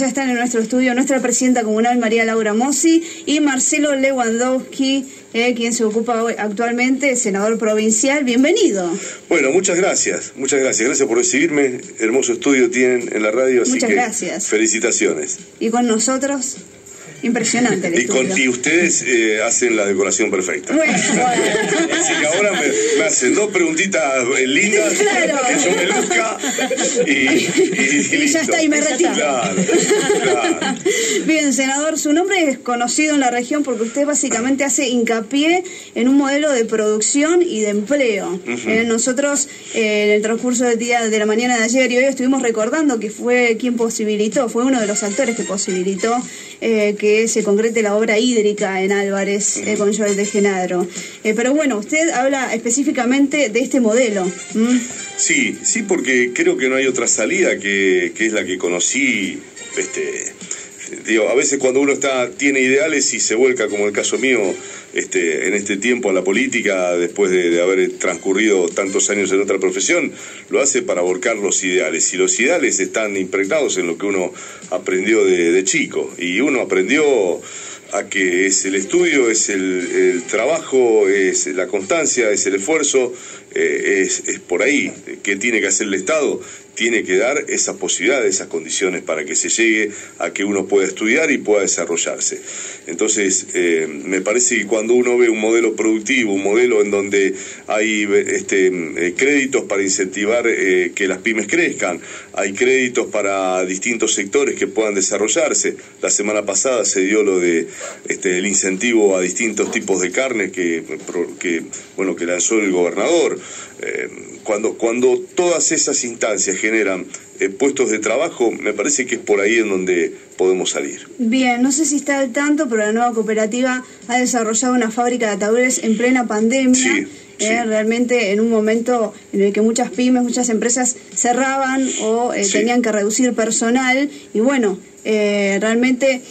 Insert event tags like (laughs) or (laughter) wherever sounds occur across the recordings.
Ya están en nuestro estudio nuestra presidenta comunal María Laura Mossi y Marcelo Lewandowski, eh, quien se ocupa hoy, actualmente, senador provincial. Bienvenido. Bueno, muchas gracias, muchas gracias. Gracias por recibirme. Hermoso estudio tienen en la radio, así Muchas que gracias. felicitaciones. Y con nosotros, impresionante el Y, con, y ustedes eh, hacen la decoración perfecta. Bueno, (laughs) Así que ahora me, me hacen dos preguntitas eh, lindas, Claro. que yo me luzca y, y, Y ya está, y me retiro. Claro, claro. Bien, senador, su nombre es conocido en la región porque usted básicamente hace hincapié en un modelo de producción y de empleo. Eh, nosotros, eh, en el transcurso del día de la mañana de ayer y hoy, estuvimos recordando que fue quien posibilitó, fue uno de los actores que posibilitó eh, que se concrete la obra hídrica en Álvarez eh, con Joel de Genadro. Eh, pero bueno, usted habla específicamente de este modelo. Sí, sí, porque creo que no hay otra salida que, que es la que conocí. Este, digo, a veces cuando uno está tiene ideales y se vuelca, como el caso mío, este, en este tiempo a la política, después de, haber transcurrido tantos años en otra profesión, lo hace para volcar los ideales. Y los ideales están impregnados en lo que uno aprendió de, chico. Y uno aprendió a que es el estudio, es el, el trabajo, es la constancia, es el esfuerzo, eh, es, es por ahí que tiene que hacer el Estado, tiene que dar esas posibilidades, esas condiciones para que se llegue a que uno pueda estudiar y pueda desarrollarse. Entonces, eh, me parece que cuando uno ve un modelo productivo, un modelo en donde hay este, eh, créditos para incentivar eh, que las pymes crezcan, hay créditos para distintos sectores que puedan desarrollarse. La semana pasada se dio lo de este, incentivo a distintos tipos de carne que, bueno que lanzó el gobernador. Cuando, cuando todas esas instancias generan eh, puestos de trabajo, me parece que es por ahí en donde podemos salir. Bien, no sé si está al tanto, pero la nueva cooperativa ha desarrollado una fábrica de ataúdes en plena pandemia. Sí, sí. eh, realmente en un momento en el que muchas pymes, muchas empresas cerraban o eh, Sí. tenían que reducir personal y bueno, eh, realmente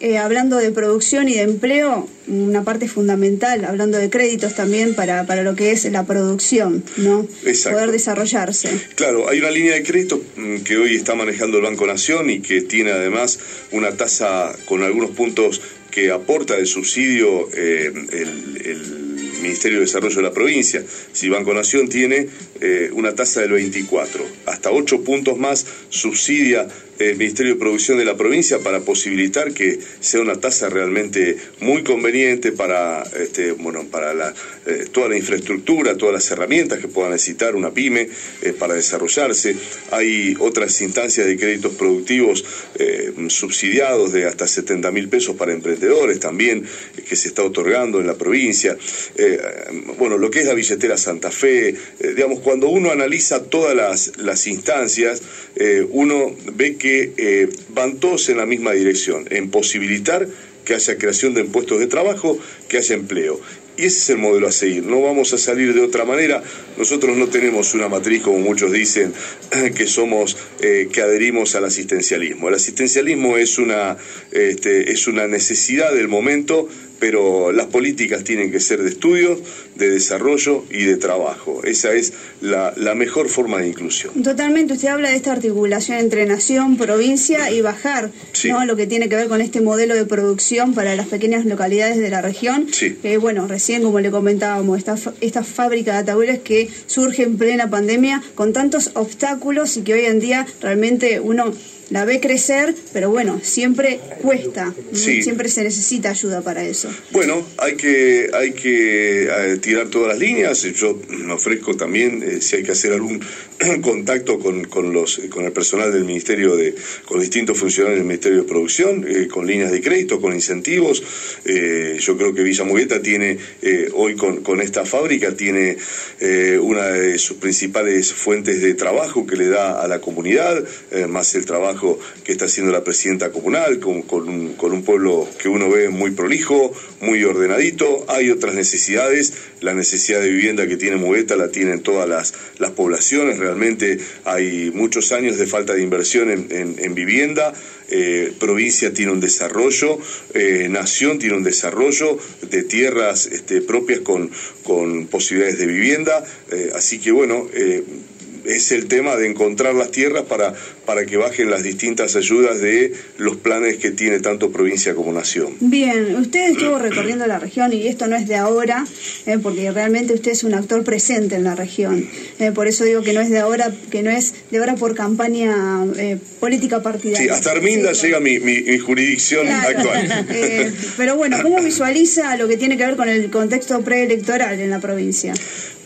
eh, hablando de producción y de empleo, una parte fundamental, hablando de créditos también para, para lo que es la producción, ¿no? Exacto. Poder desarrollarse. Claro, hay una línea de crédito mm, que hoy está manejando el Banco Nación y que tiene además una tasa con algunos puntos que aporta de subsidio eh, el, el Ministerio de Desarrollo de la provincia. Si Banco Nación tiene eh, una tasa del 24, hasta 8 puntos más subsidia el Ministerio de Producción de la provincia para posibilitar que sea una tasa realmente muy conveniente para este, bueno para la, eh, toda la infraestructura, todas las herramientas que pueda necesitar una pyme eh, para desarrollarse. Hay otras instancias de créditos productivos eh, subsidiados de hasta 70 mil pesos para emprendedores también eh, que se está otorgando en la provincia. Eh, bueno, lo que es la billetera Santa Fe, eh, digamos, cuando uno analiza todas las, las instancias, eh, uno ve que eh, van todos en la misma dirección, en posibilitar que haya creación de puestos de trabajo, que haya empleo. Y ese es el modelo a seguir. No vamos a salir de otra manera. Nosotros no tenemos una matriz, como muchos dicen, (clears throat) que somos, eh, que adherimos al asistencialismo. El asistencialismo es una, este, es una necesidad del momento, pero las políticas tienen que ser de estudio, de desarrollo y de trabajo. Esa es la, la mejor forma de inclusión. Totalmente, usted habla de esta articulación entre nación, provincia y bajar, Sí. ¿no? Lo que tiene que ver con este modelo de producción para las pequeñas localidades de la región. Sí. Eh, bueno, recién como le comentábamos, esta, esta fábrica de ataúdes que surge en plena pandemia con tantos obstáculos y que hoy en día realmente uno la ve crecer, pero bueno, siempre cuesta, siempre se necesita ayuda para eso. Bueno, hay que, hay que eh, tirar todas las líneas. Yo me ofrezco también, eh, si hay que hacer algún (clears throat) contacto con, con, los, con el personal del Ministerio de, con distintos funcionarios del Ministerio de Producción, eh, con líneas de crédito, con incentivos. Eh, yo creo que Villa Mugueta tiene, eh, hoy con, con esta fábrica, tiene eh, una de sus principales fuentes de trabajo que le da a la comunidad, eh, más el trabajo que está haciendo la presidenta comunal, con, con un, pueblo que uno ve muy prolijo, muy ordenadito. Hay otras necesidades, la necesidad de vivienda que tiene Mugueta la tienen todas las, las poblaciones, realmente hay muchos años de falta de inversión en, en- en vivienda. Eh, provincia tiene un desarrollo, eh, nación tiene un desarrollo de tierras este, propias con, con posibilidades de vivienda, eh, así que bueno, es el tema de encontrar las tierras para, para que bajen las distintas ayudas de los planes que tiene tanto provincia como nación. Bien, usted estuvo recorriendo la región y esto no es de ahora, eh, porque realmente usted es un actor presente en la región. Eh, por eso digo que no es de ahora, que no es de ahora por campaña eh, política partidaria. Sí, hasta Arminda llega mi, mi, jurisdicción actual. (laughs) pero bueno, ¿cómo visualiza lo que tiene que ver con el contexto preelectoral en la provincia?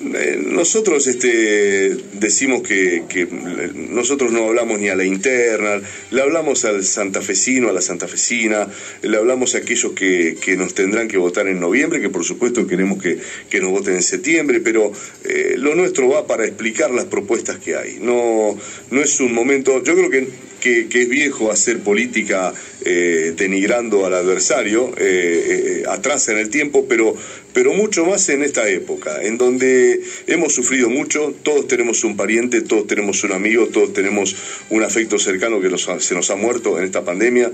Eh, nosotros este, decimos que, nosotros no hablamos ni a la interna, le hablamos al santafesino, a la santafesina, le hablamos a aquellos que, nos tendrán que votar en noviembre, que por supuesto queremos que, nos voten en septiembre, pero eh, lo nuestro va para explicar las propuestas que hay. No, no es un momento, yo creo que que, es viejo hacer política eh, denigrando al adversario, eh, eh, atrás en el tiempo, pero, pero mucho más en esta época, en donde hemos sufrido mucho, todos tenemos un pariente, todos tenemos un amigo, todos tenemos un afecto cercano que se nos ha muerto en esta pandemia.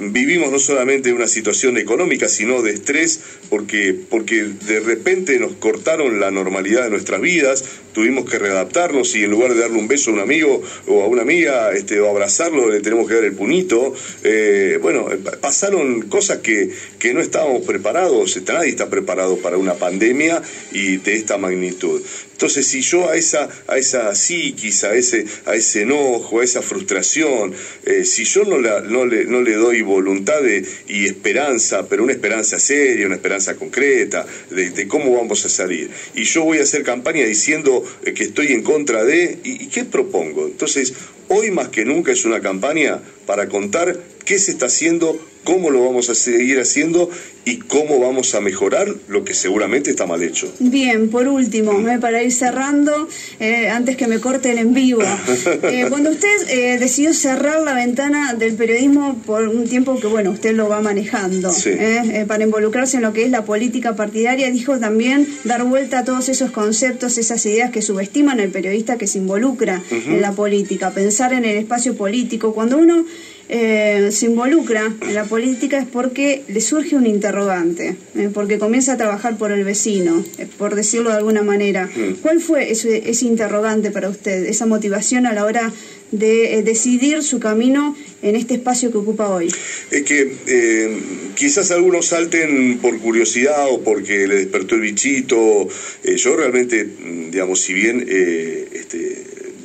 vivimos no solamente una situación económica, sino de estrés, porque, porque de repente nos cortaron la normalidad de nuestras vidas, tuvimos que readaptarnos y en lugar de darle un beso a un amigo o a una amiga este, o abrazarlo le tenemos que dar el punito. Eh, bueno, pasaron cosas que, que no estábamos preparados, nadie está preparado para una pandemia y de esta magnitud. Entonces, si yo a esa, a esa psiquis, a ese, a ese enojo, a esa frustración, eh, si yo no, no, le, no le doy voluntad y esperanza, pero una esperanza seria, una esperanza concreta, de, cómo vamos a salir, y yo voy a hacer campaña diciendo eh, que estoy en contra de, ¿y, ¿y qué propongo? Entonces, hoy más que nunca es una campaña para contar qué se está haciendo, cómo lo vamos a seguir haciendo y cómo vamos a mejorar lo que seguramente está mal hecho. Bien, por último, eh, para ir cerrando, eh, antes que me corten en vivo, (laughs) eh, cuando usted decidió cerrar la ventana del periodismo por un tiempo que, bueno, usted lo va manejando, para involucrarse en lo que es la política partidaria, dijo también dar vuelta a todos esos conceptos, esas ideas que subestiman al periodista que se involucra en la política, pensar en el espacio político. Cuando uno eh, se involucra en la política es porque le surge un interrogante, eh, porque comienza a trabajar por el vecino, eh, por decirlo de alguna manera. Mm. ¿Cuál fue ese, ese, interrogante para usted, esa motivación a la hora de decidir su camino en este espacio que ocupa hoy? Es que quizás algunos salten por curiosidad o porque le despertó el bichito. yo realmente, mm, digamos, si bien este,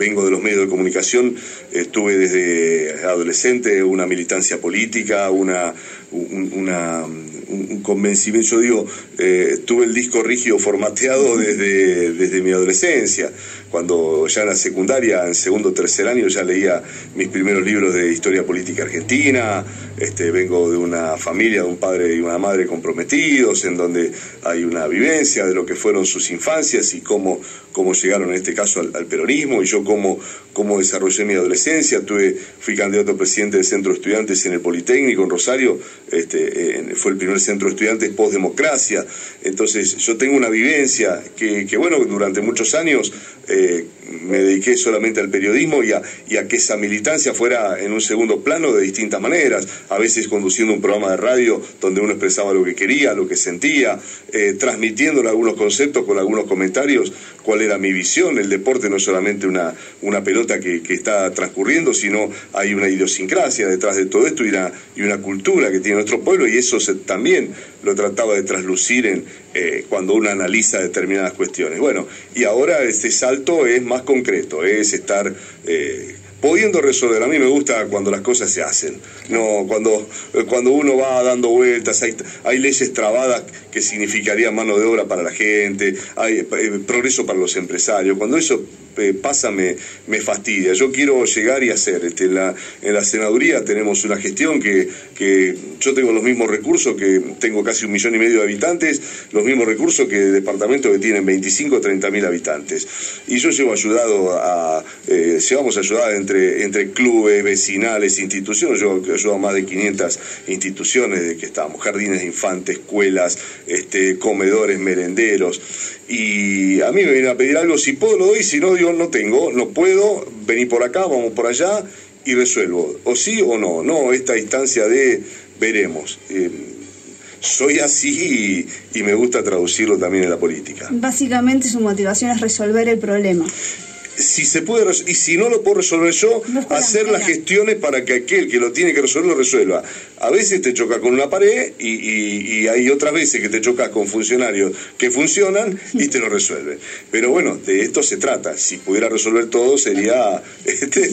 vengo de los medios de comunicación, estuve desde adolescente una militancia política, una, una, un convencimiento, yo digo, eh, tuve el disco rígido formateado desde, desde mi adolescencia, cuando ya en la secundaria, en segundo o tercer año, ya leía mis primeros libros de historia política argentina, este, vengo de una familia, de un padre y una madre comprometidos, en donde hay una vivencia de lo que fueron sus infancias y cómo, cómo llegaron en este caso al, peronismo, y yo cómo, cómo desarrollé mi adolescencia, tuve, fui candidato a presidente del centro de estudiantes en el Politécnico en Rosario, este, fue el primer centro de estudiantes post-democracia. Entonces, yo tengo una vivencia que, que bueno, durante muchos años eh, me dediqué solamente al periodismo y a, que esa militancia fuera en un segundo plano de distintas maneras, a veces conduciendo un programa de radio donde uno expresaba lo que quería, lo que sentía, eh, transmitiéndole algunos conceptos con algunos comentarios, cuál era mi visión, el deporte no es solamente una, una pelota que, está transcurriendo, sino hay una idiosincrasia detrás de todo esto y una, y una cultura que tiene nuestro pueblo y eso también lo trataba de traslucir en, eh, cuando uno analiza determinadas cuestiones. Bueno, y ahora este salto es más concreto, es estar eh, pudiendo resolver. A mí me gusta cuando las cosas se hacen, no cuando, cuando uno va dando vueltas, hay, hay leyes trabadas que significarían mano de obra para la gente, hay eh, progreso para los empresarios. Cuando eso eh, pasa me, fastidia. Yo quiero llegar y hacer. Este, en, la, en la senaduría tenemos una gestión que, que yo tengo los mismos recursos, que tengo casi un millón y medio de habitantes, los mismos recursos que departamentos que tienen 25 o 30 mil habitantes. Y yo llevo ayudado a, eh, llevamos ayudada entre, entre clubes, vecinales, instituciones, yo ayudo a más de 500 instituciones de que estamos, jardines de infantes, escuelas, este, comedores, merenderos. Y a mí me vienen a pedir algo, si puedo lo doy, si no digo no tengo, no puedo, vení por acá, vamos por allá y resuelvo. O sí o no, no esta instancia de veremos. Eh, soy así y, me gusta traducirlo también en la política. Básicamente su motivación es resolver el problema. Si se puede y si no lo puedo resolver yo, hacer las gestiones para que aquel que lo tiene que resolver lo resuelva. A veces te chocas con una pared y, hay otras veces que te chocas con funcionarios que funcionan y te lo resuelven. Pero bueno, de esto se trata. Si pudiera resolver todo sería, (laughs) este,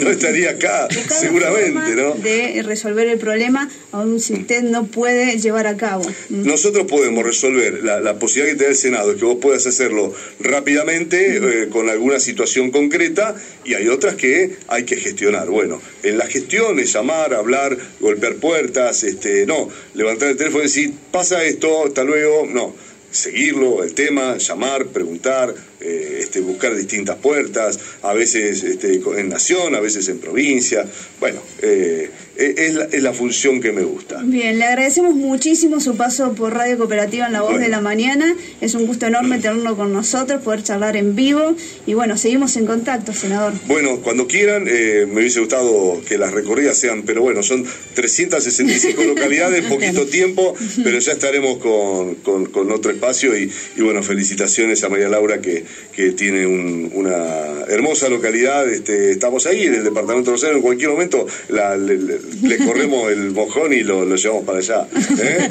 no, estaría acá, seguramente, ¿no? De resolver el problema, aun si usted no puede llevar a cabo. Mm. Nosotros podemos resolver la, posibilidad que te da el Senado es que vos puedas hacerlo rápidamente eh, con alguna situación concreta y hay otras que hay que gestionar. Bueno, en la gestión es llamar, hablar, golpear puertas, este, no, levantar el teléfono y decir, pasa esto, hasta luego, no, seguirlo, el tema, llamar, preguntar, eh, este, buscar distintas puertas, a veces este, en nación, a veces en provincia. Bueno, eh, e, es, la, es, la, función que me gusta. Bien, le agradecemos muchísimo su paso por Radio Cooperativa en La Voz de la Mañana. Es un gusto enorme tenerlo con nosotros, poder charlar en vivo. Y bueno, seguimos en contacto, senador. Bueno, cuando quieran, eh, me hubiese gustado que las recorridas sean, pero bueno, son 365 (laughs) localidades, poquito tiempo, pero ya estaremos con, con, otro espacio. Y, y bueno, felicitaciones a María Laura que que tiene una hermosa localidad. Este, estamos ahí en el departamento de Rosario, en cualquier momento le, corremos el mojón y lo, llevamos para allá. ¿eh?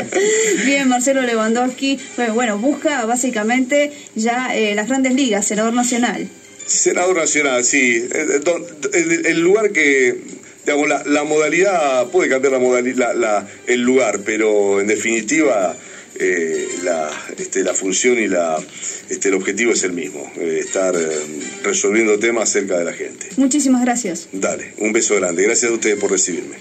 (laughs) Bien, Marcelo Lewandowski, bueno, busca básicamente ya eh, las grandes ligas, senador nacional. Senador nacional, sí. Eh, el, lugar que digamos, la, modalidad, puede cambiar la modalidad, el lugar, pero en definitiva eh, la, este, la función y la, este, el objetivo es el mismo, eh, estar eh, resolviendo temas cerca de la gente. Muchísimas gracias. Dale, un beso grande. Gracias a ustedes por recibirme.